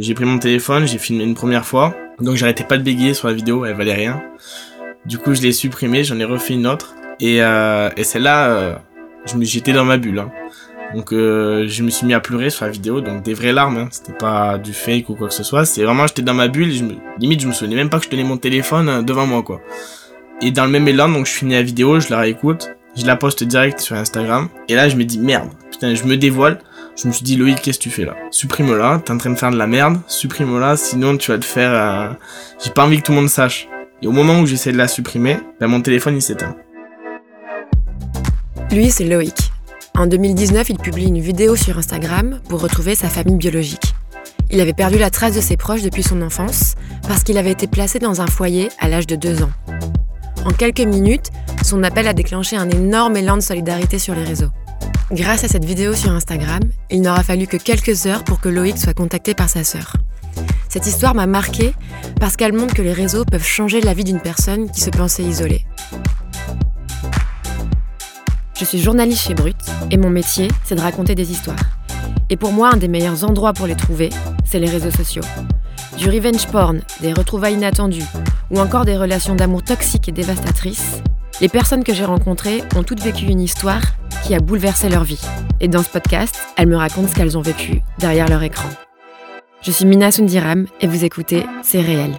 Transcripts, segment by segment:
J'ai pris mon téléphone, j'ai filmé une première fois. Donc j'arrêtais pas de bégayer sur la vidéo, elle valait rien. Du coup, je l'ai supprimée, j'en ai refait une autre. Et, euh, et celle-là, euh, j'étais dans ma bulle. Hein. Donc euh, je me suis mis à pleurer sur la vidéo, donc des vraies larmes, hein. c'était pas du fake ou quoi que ce soit, c'est vraiment j'étais dans ma bulle, limite je me souvenais même pas que je tenais mon téléphone euh, devant moi quoi. Et dans le même élan, donc je finis la vidéo, je la réécoute, je la poste direct sur Instagram, et là je me dis merde, putain je me dévoile, je me suis dit Loïc qu'est-ce que tu fais là? Supprime-la, t'es en train de faire de la merde, supprime-la, sinon tu vas te faire... Euh... J'ai pas envie que tout le monde sache. Et au moment où j'essaie de la supprimer, ben mon téléphone il s'éteint. Lui c'est Loïc. En 2019, il publie une vidéo sur Instagram pour retrouver sa famille biologique. Il avait perdu la trace de ses proches depuis son enfance parce qu'il avait été placé dans un foyer à l'âge de 2 ans. En quelques minutes, son appel a déclenché un énorme élan de solidarité sur les réseaux. Grâce à cette vidéo sur Instagram, il n'aura fallu que quelques heures pour que Loïc soit contacté par sa sœur. Cette histoire m'a marquée parce qu'elle montre que les réseaux peuvent changer la vie d'une personne qui se pensait isolée. Je suis journaliste chez Brut et mon métier, c'est de raconter des histoires. Et pour moi, un des meilleurs endroits pour les trouver, c'est les réseaux sociaux. Du revenge porn, des retrouvailles inattendues ou encore des relations d'amour toxiques et dévastatrices, les personnes que j'ai rencontrées ont toutes vécu une histoire qui a bouleversé leur vie. Et dans ce podcast, elles me racontent ce qu'elles ont vécu derrière leur écran. Je suis Mina Sundiram et vous écoutez C'est réel.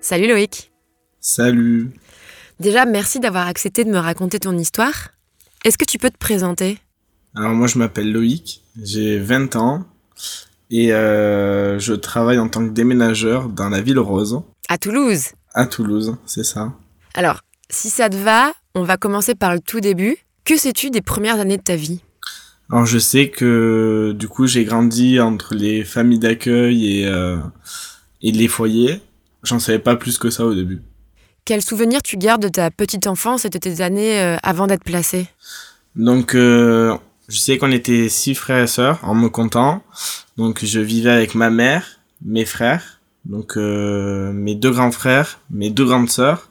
Salut Loïc. Salut. Déjà, merci d'avoir accepté de me raconter ton histoire. Est-ce que tu peux te présenter? Alors moi je m'appelle Loïc, j'ai 20 ans et euh, je travaille en tant que déménageur dans la ville rose. À Toulouse? À Toulouse, c'est ça. Alors, si ça te va, on va commencer par le tout début. Que sais-tu des premières années de ta vie? Alors je sais que du coup j'ai grandi entre les familles d'accueil et, euh, et les foyers. J'en savais pas plus que ça au début. Quel souvenir tu gardes de ta petite enfance et de tes années euh, avant d'être placé Donc, euh, je sais qu'on était six frères et sœurs en me comptant. Donc, je vivais avec ma mère, mes frères, donc euh, mes deux grands frères, mes deux grandes sœurs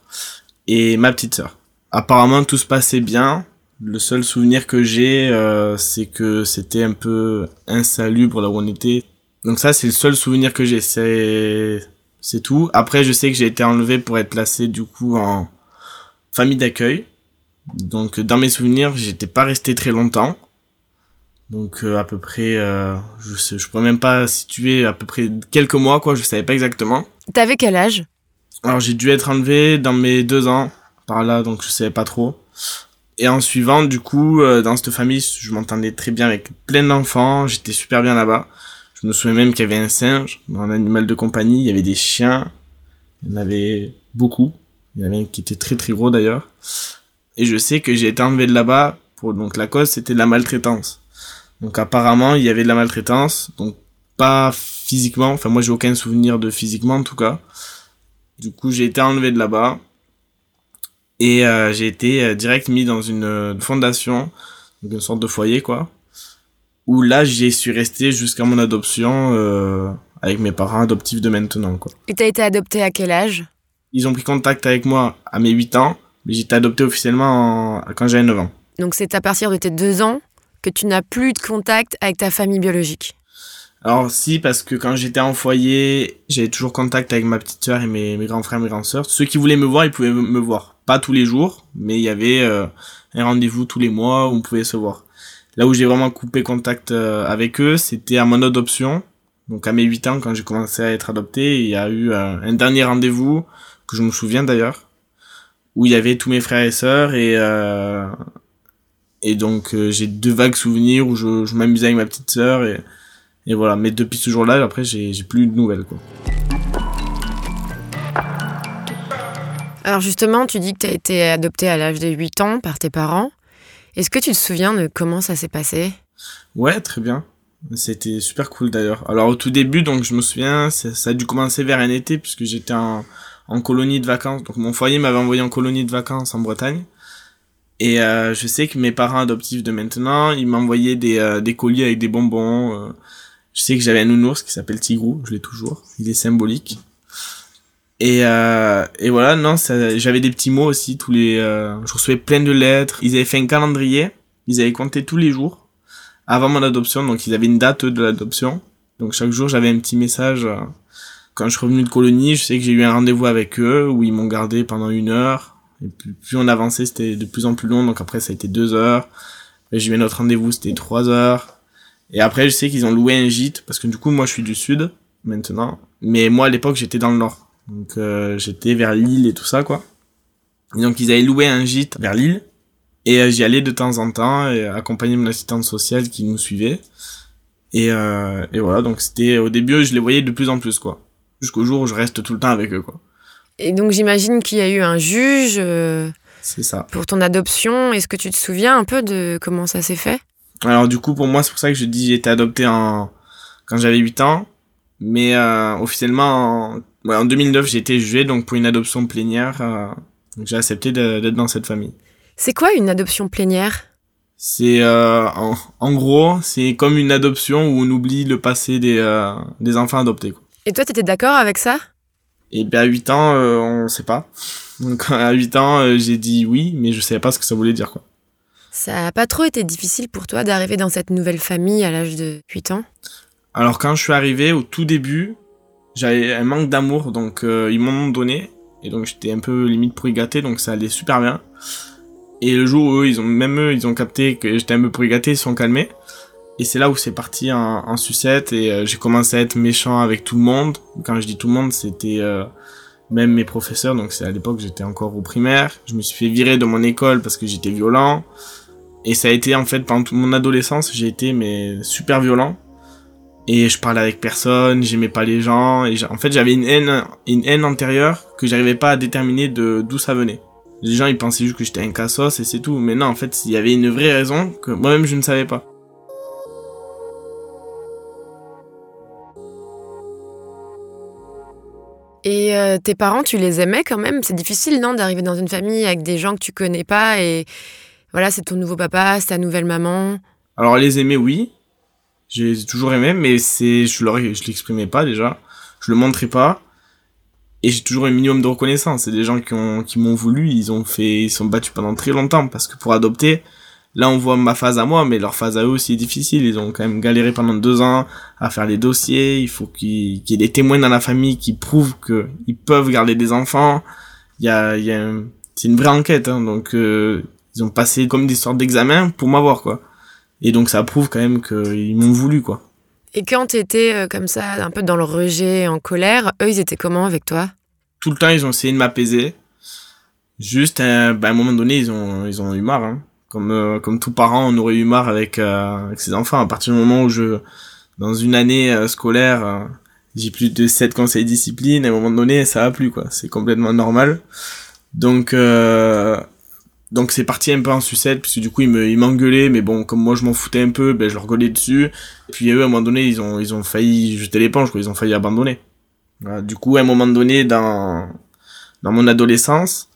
et ma petite sœur. Apparemment, tout se passait bien. Le seul souvenir que j'ai, c'est que c'était un peu insalubre là où on était. Donc ça, c'est le seul souvenir que j'ai. C'est c'est tout. Après, je sais que j'ai été enlevé pour être placé du coup en famille d'accueil. Donc dans mes souvenirs, j'étais pas resté très longtemps. Donc euh, à peu près, euh, je sais, je pourrais même pas situer à peu près quelques mois quoi. Je savais pas exactement. T'avais quel âge? Alors j'ai dû être enlevé dans mes deux ans par là, donc je savais pas trop. Et en suivant, du coup, euh, dans cette famille, je m'entendais très bien avec plein d'enfants. J'étais super bien là-bas. Je me souviens même qu'il y avait un singe dans l'animal de compagnie, il y avait des chiens, il y en avait beaucoup. Il y en avait un qui était très très gros d'ailleurs. Et je sais que j'ai été enlevé de là-bas pour donc la cause c'était de la maltraitance. Donc apparemment il y avait de la maltraitance, donc pas physiquement, enfin moi j'ai aucun souvenir de physiquement en tout cas. Du coup j'ai été enlevé de là-bas et euh, j'ai été euh, direct mis dans une, une fondation, donc une sorte de foyer quoi où là j'y suis resté jusqu'à mon adoption euh, avec mes parents adoptifs de maintenant quoi. Et t'as été adopté à quel âge? Ils ont pris contact avec moi à mes 8 ans, mais j'ai été adopté officiellement en... quand j'avais 9 ans. Donc c'est à partir de tes 2 ans que tu n'as plus de contact avec ta famille biologique? Alors si, parce que quand j'étais en foyer, j'avais toujours contact avec ma petite soeur et mes, mes grands frères, mes grandes sœurs. Ceux qui voulaient me voir, ils pouvaient me voir. Pas tous les jours, mais il y avait euh, un rendez-vous tous les mois où on pouvait se voir. Là où j'ai vraiment coupé contact euh, avec eux, c'était à mon adoption. Donc à mes 8 ans, quand j'ai commencé à être adopté, il y a eu euh, un dernier rendez-vous, que je me souviens d'ailleurs, où il y avait tous mes frères et sœurs et... Euh, et donc j'ai deux vagues souvenirs où je, m'amusais avec ma petite sœur et, et voilà. Mais depuis ce jour-là, après j'ai plus de nouvelles. Alors justement, tu dis que tu as été adopté à l'âge de 8 ans par tes parents. Est-ce que tu te souviens de comment ça s'est passé? Ouais, très bien. C'était super cool d'ailleurs. Alors au tout début, donc je me souviens, ça, a dû commencer vers un été puisque j'étais en, colonie de vacances. Donc mon foyer m'avait envoyé en colonie de vacances en Bretagne. Et euh, je sais que mes parents adoptifs de maintenant, ils m'envoyaient des, euh, des colis avec des bonbons. Euh, Je sais que j'avais un nounours qui s'appelle Tigrou, je l'ai toujours. Il est symbolique. Et, euh, et voilà, non, j'avais des petits mots aussi. Tous les, euh, je recevais plein de lettres. Ils avaient fait un calendrier. Ils avaient compté tous les jours avant mon adoption. Donc ils avaient une date de l'adoption. Donc chaque jour j'avais un petit message. Euh, quand je suis revenu de colonie, je sais que j'ai eu un rendez-vous avec eux où ils m'ont gardé pendant une heure. Et plus, plus on avançait, c'était de plus en plus long. Donc après ça a été deux heures. J'ai eu un autre rendez-vous, c'était trois heures. Et après, je sais qu'ils ont loué un gîte, parce que du coup, moi, je suis du sud, maintenant. Mais moi, à l'époque, j'étais dans le nord. Donc, euh, j'étais vers Lille et tout ça, quoi. Et donc, ils avaient loué un gîte vers Lille. Et euh, j'y allais de temps en temps, et accompagner mon assistante sociale qui nous suivait. Et, euh, et voilà, donc c'était, au début, je les voyais de plus en plus, quoi. Jusqu'au jour où je reste tout le temps avec eux, quoi. Et donc, j'imagine qu'il y a eu un juge. c'est ça. Pour ton adoption, est-ce que tu te souviens un peu de comment ça s'est fait? Alors du coup, pour moi, c'est pour ça que je dis j'ai été adopté en quand j'avais 8 ans. Mais euh, officiellement, en... Ouais, en 2009, j'ai été jugé donc pour une adoption plénière. Euh... j'ai accepté d'être dans cette famille. C'est quoi une adoption plénière? C'est euh, en, en, gros, c'est comme une adoption où on oublie le passé des, euh, des enfants adoptés. Quoi. Et toi, t'étais d'accord avec ça? Et bien à 8 ans, euh, on sait pas. Donc à 8 ans, euh, j'ai dit oui, mais je savais pas ce que ça voulait dire quoi. Ça a pas trop été difficile pour toi d'arriver dans cette nouvelle famille à l'âge de 8 ans? Alors quand je suis arrivé au tout début, j'avais un manque d'amour, donc euh, ils m'en ont donné, et donc j'étais un peu limite pour y donc ça allait super bien. Et le jour où eux, ils ont, même eux, ils ont capté que j'étais un peu pour y gâter, ils sont calmés. Et c'est là où c'est parti en, en, sucette, et euh, j'ai commencé à être méchant avec tout le monde. Quand je dis tout le monde, c'était euh, même mes professeurs, donc c'est à l'époque j'étais encore au primaire. Je me suis fait virer de mon école parce que j'étais violent. Et ça a été en fait pendant toute mon adolescence, j'ai été mais super violent. Et je parlais avec personne, j'aimais pas les gens. Et en fait, j'avais une haine, une haine antérieure que j'arrivais pas à déterminer de d'où ça venait. Les gens, ils pensaient juste que j'étais un cassos et c'est tout. Mais non, en fait, il y avait une vraie raison que moi-même je ne savais pas. Et euh, tes parents, tu les aimais quand même? C'est difficile, non, d'arriver dans une famille avec des gens que tu connais pas et voilà, c'est ton nouveau papa, c'est ta nouvelle maman. Alors les aimer, oui, j'ai toujours aimé, mais c'est je leur je l'exprimais pas déjà, je le montrais pas, et j'ai toujours un minimum de reconnaissance. C'est des gens qui ont qui m'ont voulu, ils ont fait, ils sont battus pendant très longtemps parce que pour adopter, là on voit ma phase à moi, mais leur phase à eux aussi est difficile. Ils ont quand même galéré pendant deux ans à faire les dossiers. Il faut qu'il y ait des témoins dans la famille qui prouvent que ils peuvent garder des enfants. Il y a, il y a c'est une vraie enquête, hein, donc euh, ils ont passé comme des sortes d'examens pour m'avoir, quoi. Et donc ça prouve quand même qu'ils m'ont voulu, quoi. Et quand t'étais euh, comme ça, un peu dans le rejet, en colère, eux, ils étaient comment avec toi? Tout le temps, ils ont essayé de m'apaiser. Juste, euh, bah, à un moment donné, ils ont, ils ont eu marre. Hein. Comme, euh, comme tout parent, on aurait eu marre avec, avec ses enfants. À partir du moment où je, dans une année scolaire, j'ai plus de 7 conseils discipline, à un moment donné, ça va plus, quoi. C'est complètement normal. Donc, donc c'est parti un peu en sucette, puisque du coup ils me, ils m'engueulaient, mais bon, comme moi je m'en foutais un peu, ben je leur gueulais dessus. Et puis eux, à un moment donné, ils ont, ils ont failli jeter l'éponge, ils ont failli abandonner. Du coup, à un moment donné, dans, dans mon adolescence,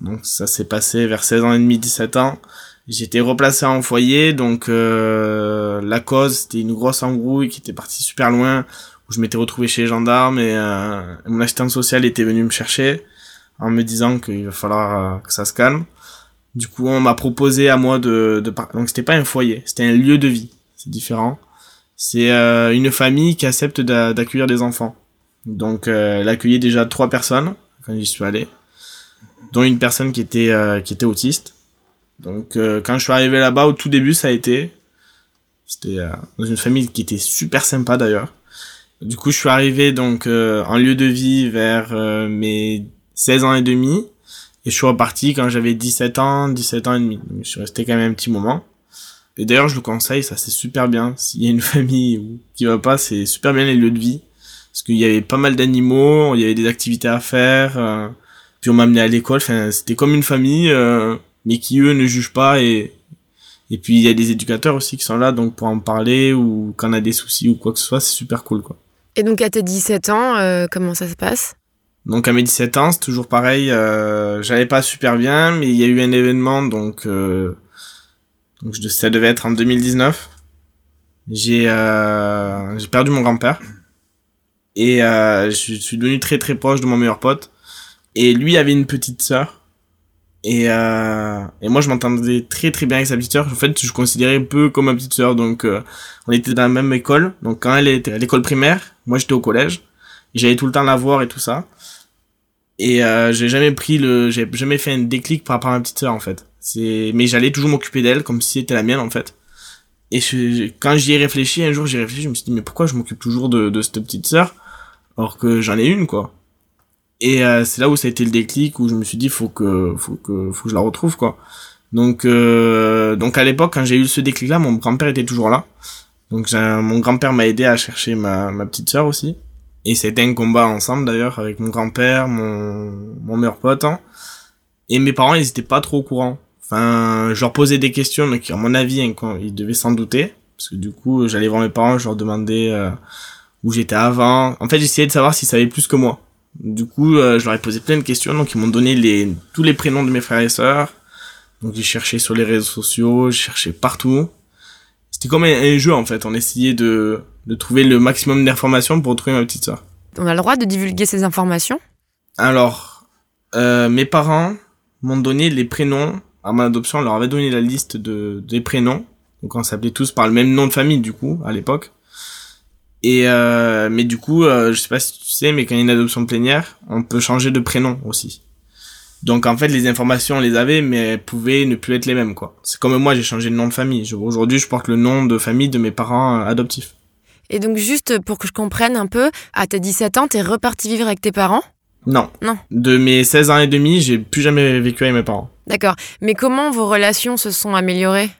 donc ça s'est passé vers 16 ans et demi, 17 ans, j'étais replacé en foyer, donc euh, la cause, c'était une grosse embrouille qui était partie super loin, où je m'étais retrouvé chez les gendarmes, et euh, mon assistant social était venu me chercher, en me disant qu'il va falloir euh, que ça se calme. Du coup, on m'a proposé à moi de, de donc c'était pas un foyer, c'était un lieu de vie. C'est différent. C'est euh, une famille qui accepte d'accueillir des enfants. Donc, euh, elle accueillait déjà trois personnes quand j'y suis allé, dont une personne qui était euh, qui était autiste. Donc, euh, quand je suis arrivé là-bas, au tout début, ça a été, c'était euh, dans une famille qui était super sympa d'ailleurs. Du coup, je suis arrivé donc en lieu de vie vers mes 16 ans et demi. Je suis reparti quand j'avais 17 ans, 17 ans et demi. Je suis resté quand même un petit moment. Et d'ailleurs, je le conseille, ça c'est super bien. S'il y a une famille qui va pas, c'est super bien les lieux de vie. Parce qu'il y avait pas mal d'animaux, il y avait des activités à faire. Euh, puis on m'a amené à l'école. Enfin, c'était comme une famille, euh, mais qui eux ne jugent pas. Et, et puis il y a des éducateurs aussi qui sont là, donc pour en parler ou quand on a des soucis ou quoi que ce soit, c'est super cool, quoi. Et donc à tes 17 ans, euh, comment ça se passe? Donc à mes 17 ans, c'est toujours pareil, euh, j'allais pas super bien, mais il y a eu un événement, donc, euh, donc ça devait être en 2019. j'ai euh, j'ai perdu mon grand-père. Et euh, je suis devenu très très proche de mon meilleur pote. Et lui avait une petite sœur. Et euh, et moi je m'entendais très très bien avec sa petite sœur. En fait je considérais peu comme ma petite sœur. Donc euh, on était dans la même école. Donc quand elle était à l'école primaire moi j'étais au collège. J'allais tout le temps la voir et tout ça et euh, j'ai jamais pris le j'ai jamais fait un déclic par rapport à ma petite sœur en fait c'est mais j'allais toujours m'occuper d'elle comme si c'était la mienne en fait et je, quand j'y ai réfléchi, un jour j'y ai réfléchi, je me suis dit mais pourquoi je m'occupe toujours de, de cette petite sœur alors que j'en ai une quoi. Et euh, c'est là où ça a été le déclic où je me suis dit faut que faut que faut que je la retrouve quoi. Donc euh, donc à l'époque quand j'ai eu ce déclic là, mon grand-père était toujours là. Donc mon grand-père m'a aidé à chercher ma ma petite sœur aussi. Et c'était un combat ensemble d'ailleurs avec mon grand-père, mon mon meilleur pote. Hein. Et mes parents ils étaient pas trop au courant. Enfin, je leur posais des questions, mais qui, à mon avis, hein, ils devaient s'en douter. Parce que du coup, j'allais voir mes parents, je leur demandais euh, où j'étais avant. En fait, j'essayais de savoir s'ils savaient plus que moi. Du coup, euh, je leur ai posé plein de questions, donc ils m'ont donné les, tous les prénoms de mes frères et sœurs. Donc j'ai cherché sur les réseaux sociaux, j'ai cherché partout. C'était comme un, jeu en fait, on essayait de, de trouver le maximum d'informations pour retrouver ma petite sœur. On a le droit de divulguer ces informations? Alors, euh, mes parents m'ont donné les prénoms à mon adoption, on leur avait donné la liste de, des prénoms. Donc on s'appelait tous par le même nom de famille du coup, à l'époque. Et euh, mais du coup, euh, je sais pas si tu sais, mais quand il y a une adoption plénière, on peut changer de prénom aussi. Donc en fait, les informations on les avait, mais elles pouvaient ne plus être les mêmes quoi. C'est comme moi, j'ai changé de nom de famille. Aujourd'hui, je porte le nom de famille de mes parents euh, adoptifs. Et donc juste pour que je comprenne un peu, à tes 17 ans, t'es reparti vivre avec tes parents? Non. Non. De mes 16 ans et demi, j'ai plus jamais vécu avec mes parents. D'accord. Mais comment vos relations se sont améliorées?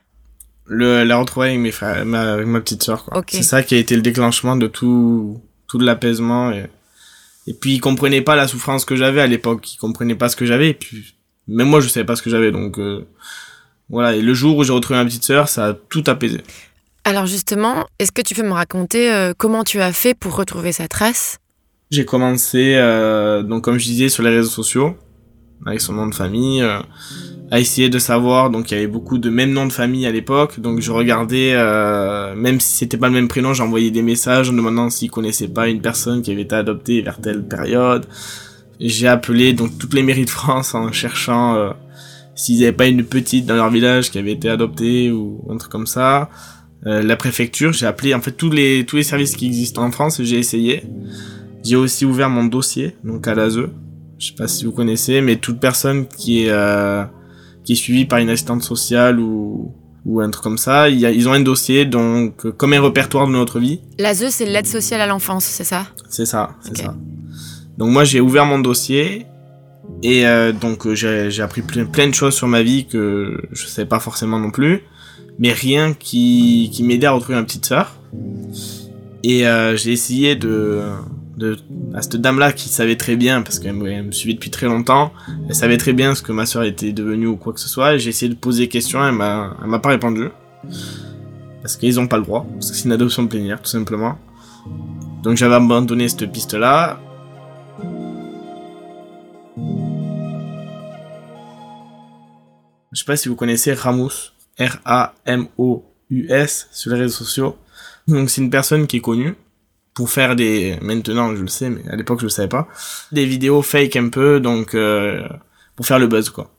Le, La retrouver avec, mes frères, ma, avec ma petite soeur. C'est ça qui a été le déclenchement de tout, tout l'apaisement. Et, et puis, ils comprenaient pas la souffrance que j'avais à l'époque. Ils comprenaient pas ce que j'avais. Et puis, même moi, je savais pas ce que j'avais. Donc, euh, voilà. Et le jour où j'ai retrouvé ma petite sœur, ça a tout apaisé. Alors, justement, est-ce que tu peux me raconter euh, comment tu as fait pour retrouver sa trace J'ai commencé, euh, donc, comme je disais, sur les réseaux sociaux avec son nom de famille, euh, à essayer de savoir. Donc il y avait beaucoup de mêmes noms de famille à l'époque, donc je regardais, même si c'était pas le même prénom, j'envoyais des messages en demandant s'ils connaissaient pas une personne qui avait été adoptée vers telle période. J'ai appelé donc toutes les mairies de France en cherchant s'ils avaient pas une petite dans leur village qui avait été adoptée ou un truc comme ça. Euh, la préfecture, j'ai appelé en fait tous les tous les services qui existent en France, j'ai essayé. J'ai aussi ouvert mon dossier donc à l'ASE je sais pas si vous connaissez, mais toute personne qui est euh, qui est suivie par une assistante sociale ou ou un truc comme ça, y a, ils ont un dossier donc comme un répertoire de notre vie. L'ASE, c'est l'aide sociale à l'enfance, c'est ça? C'est ça, c'est ça. Donc moi j'ai ouvert mon dossier et euh, donc j'ai appris plein, plein de choses sur ma vie que je savais pas forcément non plus, mais rien qui qui m'aidait à retrouver ma petite sœur. Et euh, j'ai essayé de à cette dame là qui savait très bien parce qu'elle me, suivait depuis très longtemps elle savait très bien ce que ma soeur était devenue ou quoi que ce soit j'ai essayé de poser des questions elle m'a elle m'a pas répondu. Parce qu'ils ont pas le droit parce que c'est une adoption plénière tout simplement. Donc j'avais abandonné cette piste là je sais pas si vous connaissez Ramus R A M O U S sur les réseaux sociaux. Donc c'est une personne qui est connue pour faire des maintenant je le sais mais à l'époque je le savais pas des vidéos fake un peu donc euh, pour faire le buzz quoi.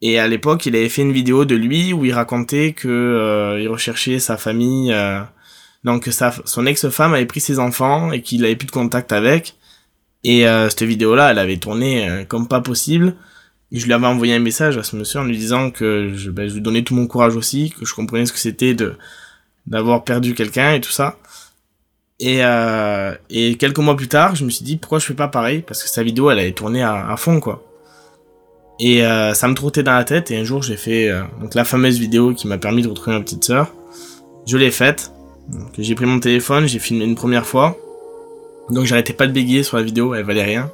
Et à l'époque il avait fait une vidéo de lui où il racontait que euh, il recherchait sa famille euh, donc sa son ex-femme avait pris ses enfants et qu'il avait plus de contact avec. Et cette vidéo là elle avait tourné comme pas possible et je lui avais envoyé un message à ce monsieur en lui disant que je, ben, je lui donnais tout mon courage aussi que je comprenais ce que c'était de d'avoir perdu quelqu'un et tout ça et, euh, et quelques mois plus tard, je me suis dit pourquoi je fais pas pareil? Parce que sa vidéo elle avait tourné à, fond quoi. Et euh, ça me trottait dans la tête et un jour j'ai fait euh, donc la fameuse vidéo qui m'a permis de retrouver ma petite sœur. Je l'ai faite. J'ai pris mon téléphone, j'ai filmé une première fois. Donc j'arrêtais pas de bégayer sur la vidéo, elle valait rien.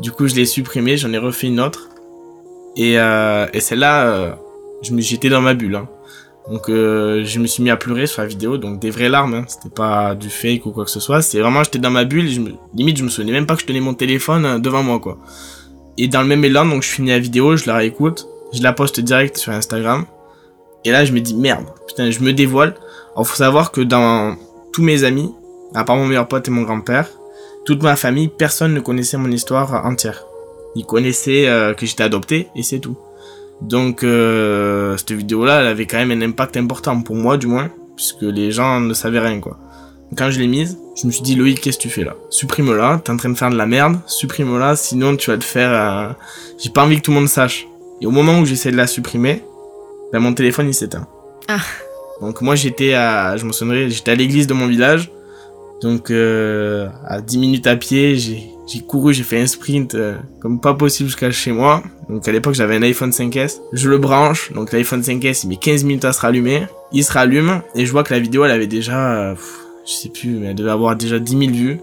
Du coup je l'ai supprimée, j'en ai refait une autre. Et, euh, et celle-là, euh, j'étais dans ma bulle. Hein. Donc euh, je me suis mis à pleurer sur la vidéo, donc des vraies larmes, hein. c'était pas du fake ou quoi que ce soit, c'est vraiment j'étais dans ma bulle, je me... limite je me souvenais même pas que je tenais mon téléphone euh, devant moi quoi. Et dans le même élan, donc je finis la vidéo, je la réécoute, je la poste direct sur Instagram, et là je me dis merde, putain je me dévoile. Alors faut savoir que dans tous mes amis, à part mon meilleur pote et mon grand-père, toute ma famille, personne ne connaissait mon histoire entière. Ils connaissaient euh, que j'étais adopté et c'est tout. Donc euh, cette vidéo-là, elle avait quand même un impact important pour moi du moins, puisque les gens ne savaient rien quoi. Quand je l'ai mise, je me suis dit Loïc, qu'est-ce que tu fais là? Supprime-la, t'es en train de faire de la merde, supprime-la, sinon tu vas te faire... Euh, j'ai pas envie que tout le monde sache. Et au moment où j'essaie de la supprimer, ben, mon téléphone il s'éteint. Ah. Donc moi j'étais à, je me souviendrai, j'étais à l'église de mon village. Donc euh, à 10 minutes à pied, j'ai j'ai couru, j'ai fait un sprint euh, comme pas possible jusqu'à chez moi. Donc à l'époque j'avais un iPhone 5S. Je le branche, donc l'iPhone 5S il met 15 minutes à se rallumer. Il se rallume et je vois que la vidéo elle avait déjà, euh, je sais plus, mais elle devait avoir déjà 10 000 vues.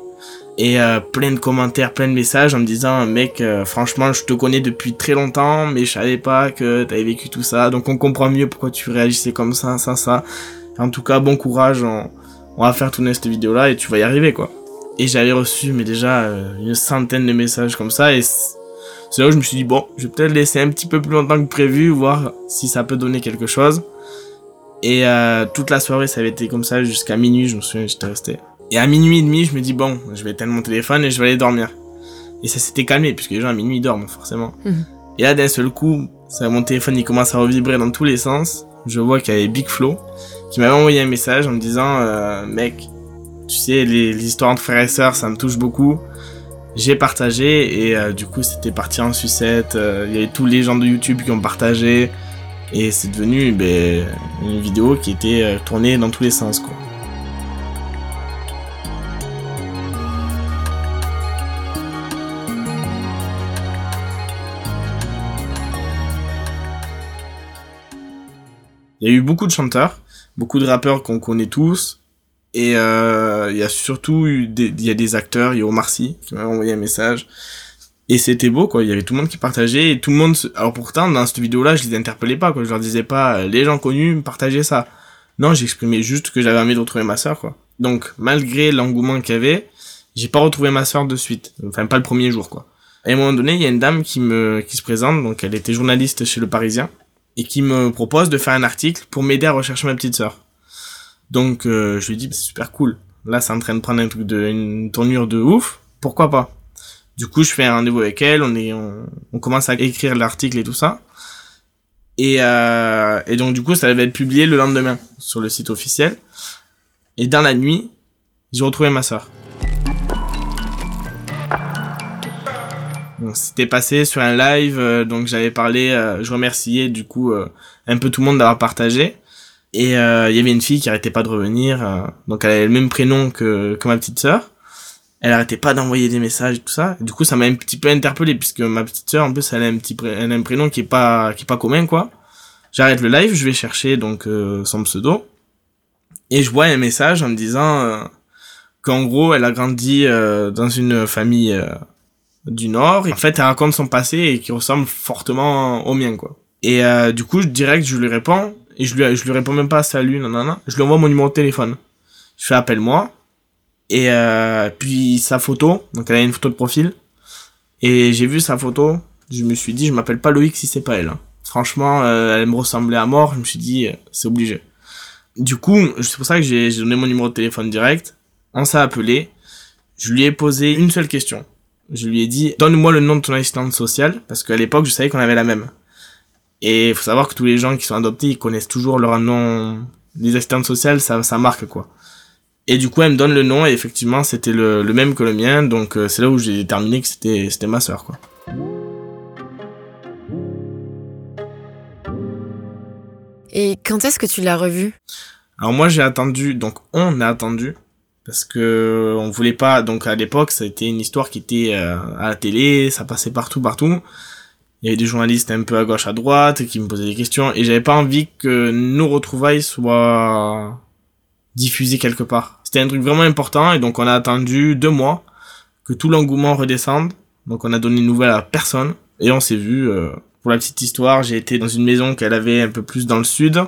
Et euh, plein de commentaires, plein de messages en me disant mec franchement je te connais depuis très longtemps mais je savais pas que t'avais vécu tout ça donc on comprend mieux pourquoi tu réagissais comme ça, ça, ça. En tout cas bon courage, on, on va faire tourner cette vidéo là et tu vas y arriver quoi. Et j'avais reçu, mais déjà, euh, une centaine de messages comme ça. Et c'est là où je me suis dit, bon, je vais peut-être laisser un petit peu plus longtemps que prévu, voir si ça peut donner quelque chose. Et euh, toute la soirée, ça avait été comme ça jusqu'à minuit, je me souviens, j'étais resté. Et à minuit et demi, je me dis, bon, je vais éteindre mon téléphone et je vais aller dormir. Et ça s'était calmé, puisque les gens à minuit dorment, forcément. Mhm. Et là, d'un seul coup, ça, mon téléphone, il commence à revibrer dans tous les sens. Je vois qu'il y avait Big Flo, qui m'avait envoyé un message en me disant, euh, mec, tu sais, les, histoires de frères et sœurs, ça me touche beaucoup. J'ai partagé et euh, du coup c'était parti en sucette. Euh, il y avait tous les gens de YouTube qui ont partagé et c'est devenu ben, une vidéo qui était euh, tournée dans tous les sens. Il y a eu beaucoup de chanteurs, beaucoup de rappeurs qu'on connaît tous, et euh, il y a surtout eu des, y a des acteurs, il y a Omar Sy qui m'a envoyé un message. Et c'était beau, quoi. Il y avait tout le monde qui partageait et tout le monde... Alors pourtant, dans cette vidéo-là, je les interpellais pas, quoi. Je leur disais pas, euh, les gens connus, partageaient ça. Non, j'exprimais juste que j'avais envie de retrouver ma sœur, quoi. Donc, malgré l'engouement qu'il y avait, j'ai pas retrouvé ma sœur de suite. Enfin, pas le premier jour, quoi. À un moment donné, il y a une dame qui me, qui se présente, donc elle était journaliste chez Le Parisien, et qui me propose de faire un article pour m'aider à rechercher ma petite sœur. Donc euh, je lui dis, bah, c'est super cool. Là, c'est en train de prendre un truc de, une tournure de ouf. Pourquoi pas? Du coup, je fais un rendez-vous avec elle. On est, on, commence à écrire l'article et tout ça. Et, euh, et donc du coup, ça va être publié le lendemain sur le site officiel. Et dans la nuit, j'ai retrouvé ma soeur. c'était passé sur un live, euh, donc j'avais parlé, euh, je remerciais du coup un peu tout le monde d'avoir partagé. Et euh, il y avait une fille qui arrêtait pas de revenir. Euh, donc elle avait le même prénom que, que ma petite sœur. Elle arrêtait pas d'envoyer des messages et tout ça. du coup, ça m'a un petit peu interpellé puisque ma petite sœur, en plus, elle a un petit elle a un prénom qui est pas qui est pas commun quoi. J'arrête le live, je vais chercher donc euh, son pseudo et je vois un message en me disant qu'en gros, elle a grandi dans une famille du Nord. Et en fait, elle raconte son passé et qui ressemble fortement au mien quoi. Et du coup, direct, je lui réponds et je lui, je lui réponds même pas salut, non. Je lui envoie mon numéro de téléphone. Je fais appelle-moi. Et euh, puis sa photo, donc elle a une photo de profil. Et j'ai vu sa photo, je me suis dit, je m'appelle pas Loïc si c'est pas elle. Hein. Franchement, euh, elle me ressemblait à mort, je me suis dit, euh, c'est obligé. Du coup, c'est pour ça que j'ai donné mon numéro de téléphone direct. On s'est appelé. Je lui ai posé une seule question. Je lui ai dit, donne-moi le nom de ton assistante sociale, parce qu'à l'époque, je savais qu'on avait la même. Et il faut savoir que tous les gens qui sont adoptés, ils connaissent toujours leur nom. Les assistantes sociales, ça, ça marque quoi. Et du coup, elle me donne le nom et effectivement, c'était le, le même que le mien. Donc euh, c'est là où j'ai déterminé que c'était c'était ma sœur quoi. Et quand est-ce que tu l'as revue? Alors moi j'ai attendu, donc on a attendu parce que on voulait pas. Donc à l'époque, ça a été une histoire qui était euh, à la télé, ça passait partout, partout il y avait des journalistes un peu à gauche à droite qui me posaient des questions et j'avais pas envie que nos retrouvailles soient diffusées quelque part. C'était un truc vraiment important et donc on a attendu deux mois que tout l'engouement redescende. Donc on a donné une nouvelle à personne et on s'est vu. Euh, pour la petite histoire, j'ai été dans une maison qu'elle avait un peu plus dans le sud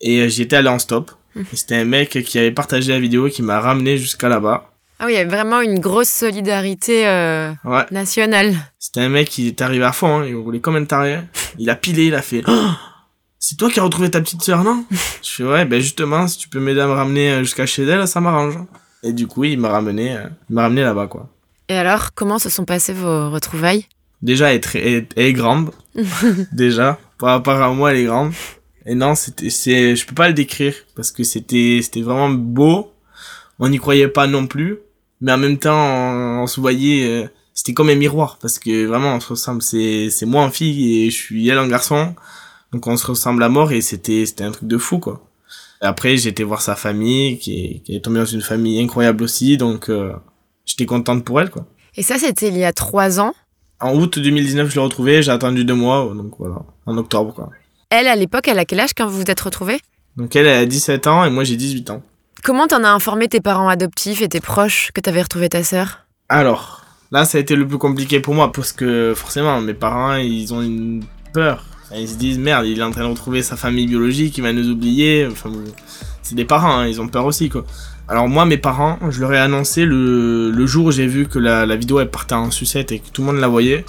et j'y étais allé en stop. Mmh. C'était un mec qui avait partagé la vidéo qui m'a ramené jusqu'à là-bas. Ah oui, il y avait vraiment une grosse solidarité euh, nationale. C'était un mec qui est arrivé à fond, hein, il roulait comme un taré. Il a pilé, il a fait... c'est toi qui as retrouvé ta petite sœur, non? Je fais ouais, ben justement, si tu peux m'aider à me ramener euh, jusqu'à chez elle, ça m'arrange. Et du coup, il m'a ramené, euh, il m'a ramené là-bas, quoi. Et alors, comment se sont passées vos retrouvailles? Déjà, elle est, très, elle, elle est grande. déjà, par rapport à moi, elle est grande. Et non, c'était, c'est, je peux pas le décrire parce que c'était, c'était vraiment beau. On n'y croyait pas non plus, mais en même temps, on, on se voyait. euh, c'était comme un miroir parce que vraiment, on se ressemble. C'est, c'est moi en fille et je suis elle en garçon. Donc on se ressemble à mort et c'était, c'était un truc de fou quoi. Après, j'ai été voir sa famille qui est, qui est tombée dans une famille incroyable aussi, donc euh, j'étais contente pour elle quoi. Et ça, c'était il y a trois ans? En août 2019, je l'ai retrouvée, j'ai attendu deux mois, donc voilà, en octobre quoi. Elle, à l'époque, elle a quel âge quand vous vous êtes retrouvés? Donc elle, elle a 17 ans et moi j'ai 18 ans. Comment t'en as informé tes parents adoptifs et tes proches que t'avais retrouvé ta sœur? Alors, là ça a été le plus compliqué pour moi parce que forcément mes parents ils ont une peur. Ils se disent merde, il est en train de retrouver sa famille biologique, il va nous oublier. C'est des parents, hein, ils ont peur aussi. Alors moi mes parents, je leur ai annoncé le, jour où j'ai vu que la, vidéo elle partait en sucette et que tout le monde la voyait.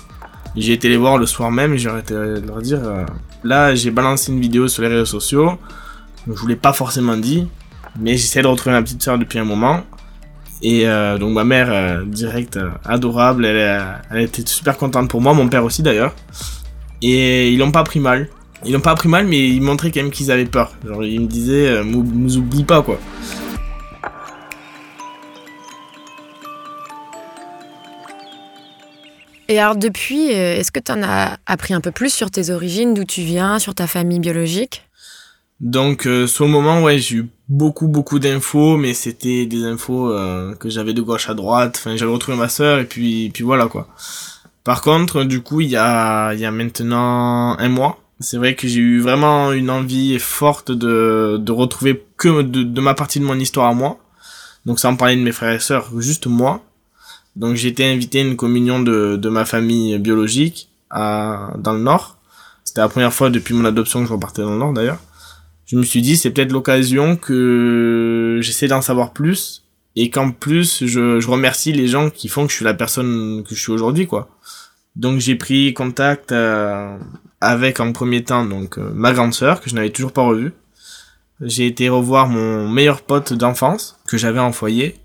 J'ai été les voir le soir même et j'ai arrêté de leur dire euh, là j'ai balancé une vidéo sur les réseaux sociaux. Je vous l'ai pas forcément dit, mais j'essaie de retrouver ma petite soeur depuis un moment. Et euh, donc ma mère, euh, direct, euh, adorable, elle, a- elle était super contente pour moi, mon père aussi d'ailleurs. Et ils l'ont pas pris mal. Ils l'ont pas pris mal, mais ils montraient quand même qu'ils avaient peur. Genre ils me disaient, euh, nous, oublie pas quoi. Et alors, depuis, euh, est-ce que t'en as appris un peu plus sur tes origines, d'où tu viens, sur ta famille biologique? Donc euh, sur le moment, ouais, j'ai eu beaucoup beaucoup d'infos, mais c'était des infos euh, que j'avais de gauche à droite. Enfin, j'avais retrouvé ma sœur et puis puis voilà quoi. Par contre, du coup, il y a il y a maintenant un mois, c'est vrai que j'ai eu vraiment une envie forte de de retrouver que de, de ma partie de mon histoire à moi. Donc sans parler de mes frères et sœurs, juste moi. Donc j'ai été invité à une communion de de ma famille biologique à dans le Nord. C'était la première fois depuis mon adoption que je repartais dans le Nord d'ailleurs je me suis dit c'est peut-être l'occasion que j'essaie d'en savoir plus et qu'en plus je, je remercie les gens qui font que je suis la personne que je suis aujourd'hui quoi. Donc j'ai pris contact euh, avec en premier temps donc euh, ma grande sœur que je n'avais toujours pas revue. J'ai été revoir mon meilleur pote d'enfance que j'avais en foyer.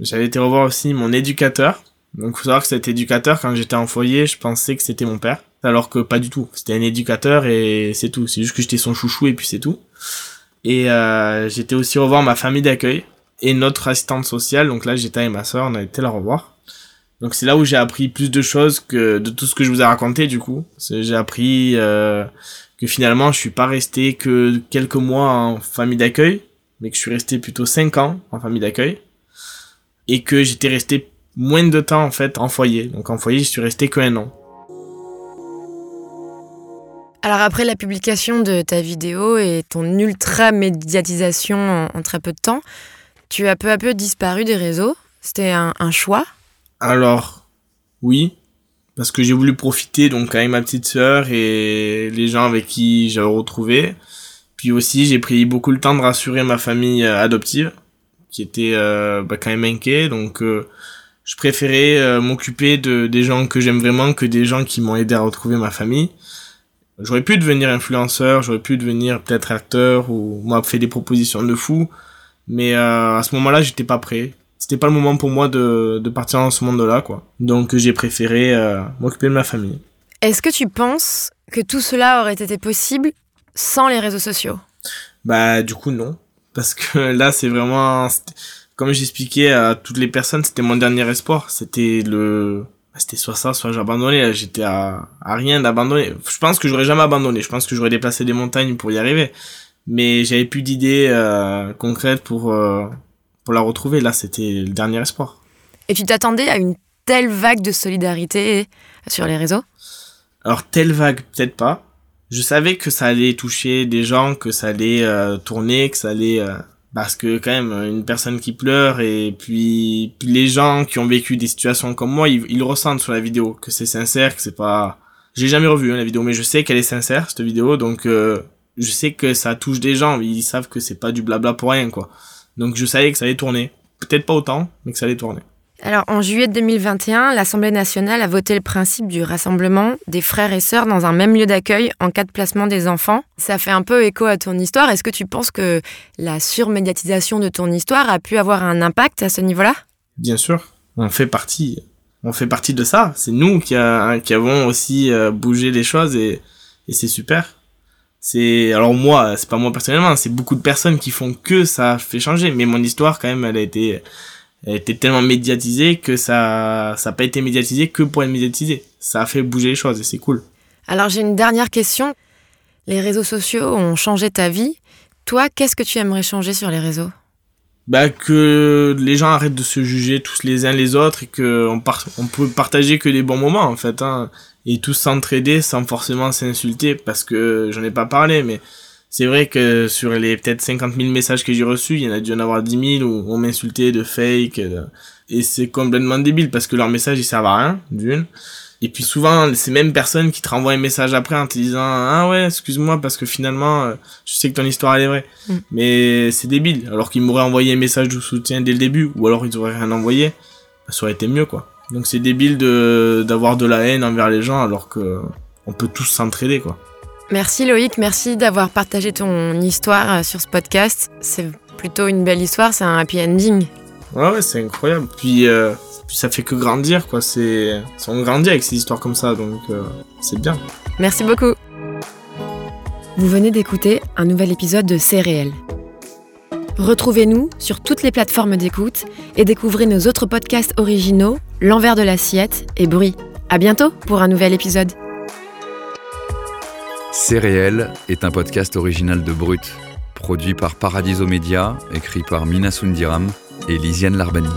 J'avais été revoir aussi mon éducateur. Donc faut savoir que cet éducateur quand j'étais en foyer, je pensais que c'était mon père alors que pas du tout. C'était un éducateur et c'est tout. C'est juste que j'étais son chouchou et puis c'est tout. Et euh, j'étais aussi revoir ma famille d'accueil et notre assistante sociale. Donc là, j'étais avec ma soeur, on a été la revoir. Donc c'est là où j'ai appris plus de choses que de tout ce que je vous ai raconté du coup. J'ai appris euh, que finalement, je suis pas resté que quelques mois en famille d'accueil, mais que je suis resté plutôt cinq ans en famille d'accueil et que j'étais resté moins de temps en fait en foyer. Donc en foyer, je suis resté que un an. Alors, après la publication de ta vidéo et ton ultra médiatisation en, très peu de temps, tu as peu à peu disparu des réseaux. C'était un, choix? Alors, oui, parce que j'ai voulu profiter donc avec ma petite sœur et les gens avec qui j'avais retrouvé. Puis aussi, j'ai pris beaucoup le temps de rassurer ma famille euh, adoptive, qui était euh, bah, quand même inquiet. Donc, euh, je préférais m'occuper de des gens que j'aime vraiment que des gens qui m'ont aidé à retrouver ma famille. J'aurais pu devenir influenceur, j'aurais pu devenir peut-être acteur ou moi fait des propositions de fou, mais euh, à ce moment-là, j'étais pas prêt c'était pas le moment pour moi de, de partir dans ce monde-là, quoi. Donc j'ai préféré euh, m'occuper de ma famille. Est-ce que tu penses que tout cela aurait été possible sans les réseaux sociaux? Bah du coup non, parce que là c'est vraiment, comme j'expliquais à toutes les personnes, c'était mon dernier espoir. C'était le, c'était soit ça, soit j'abandonnais. J'étais à, à rien d'abandonner. Je pense que j'aurais jamais abandonné. Je pense que j'aurais déplacé des montagnes pour y arriver. Mais j'avais plus d'idées euh, concrètes pour euh, pour la retrouver. Là, c'était le dernier espoir. Et tu t'attendais à une telle vague de solidarité sur les réseaux? Alors telle vague, peut-être pas. Je savais que ça allait toucher des gens, que ça allait euh, tourner, que ça allait euh, parce que quand même une personne qui pleure et puis, les gens qui ont vécu des situations comme moi, ils, ils ressentent sur la vidéo que c'est sincère, que c'est pas. J'ai jamais revu hein, la vidéo, mais je sais qu'elle est sincère cette vidéo, donc euh, je sais que ça touche des gens. Ils savent que c'est pas du blabla pour rien quoi. Donc je savais que ça allait tourner. Peut-être pas autant, mais que ça allait tourner. Alors, en juillet 2021, l'Assemblée nationale a voté le principe du rassemblement des frères et sœurs dans un même lieu d'accueil en cas de placement des enfants. Ça fait un peu écho à ton histoire. Est-ce que tu penses que la surmédiatisation de ton histoire a pu avoir un impact à ce niveau-là? Bien sûr, on fait partie. On fait partie de ça. C'est nous qui, avons aussi euh, bougé les choses et, et c'est super. C'est alors moi, c'est pas moi personnellement, c'est beaucoup de personnes qui font que ça fait changer. Mais mon histoire, quand même, elle a été était tellement médiatisée que ça ça n'a pas été médiatisé que pour être médiatisé. Ça a fait bouger les choses et c'est cool. Alors j'ai une dernière question. Les réseaux sociaux ont changé ta vie. Toi, qu'est-ce que tu aimerais changer sur les réseaux? Bah que les gens arrêtent de se juger tous les uns les autres et que on, on peut partager que les bons moments en fait hein, et tous s'entraider sans forcément s'insulter parce que j'en ai pas parlé mais c'est vrai que sur les peut-être 50 000 messages que j'ai reçus, il y en a dû en avoir 10 000 où on m'insultait de fake. et c'est complètement débile parce que leurs messages ils servent à rien, d'une. Et puis souvent, ces mêmes personnes qui te renvoient un message après en te disant Ah ouais, excuse-moi parce que finalement, euh, je sais que ton histoire elle est vraie. Mm. Mais c'est débile. Alors qu'ils m'auraient envoyé un message de soutien dès le début ou alors ils auraient rien envoyé, bah, ça aurait été mieux quoi. Donc c'est débile de d'avoir de la haine envers les gens alors que on peut tous s'entraider quoi. Merci Loïc, merci d'avoir partagé ton histoire euh, sur ce podcast. C'est plutôt une belle histoire, c'est un happy ending. Ouais, ouais, c'est incroyable. Puis, euh, puis ça fait que grandir, quoi. C'est, on grandit avec ces histoires comme ça, donc euh, c'est bien. Merci beaucoup. Vous venez d'écouter un nouvel épisode de C'est réel. Retrouvez-nous sur toutes les plateformes d'écoute et découvrez nos autres podcasts originaux, L'envers de l'assiette et Bruit. À bientôt pour un nouvel épisode. C'est est un podcast original de Brut, produit par Paradiso Media, écrit par Mina Sundiram et Lisiane Larbani.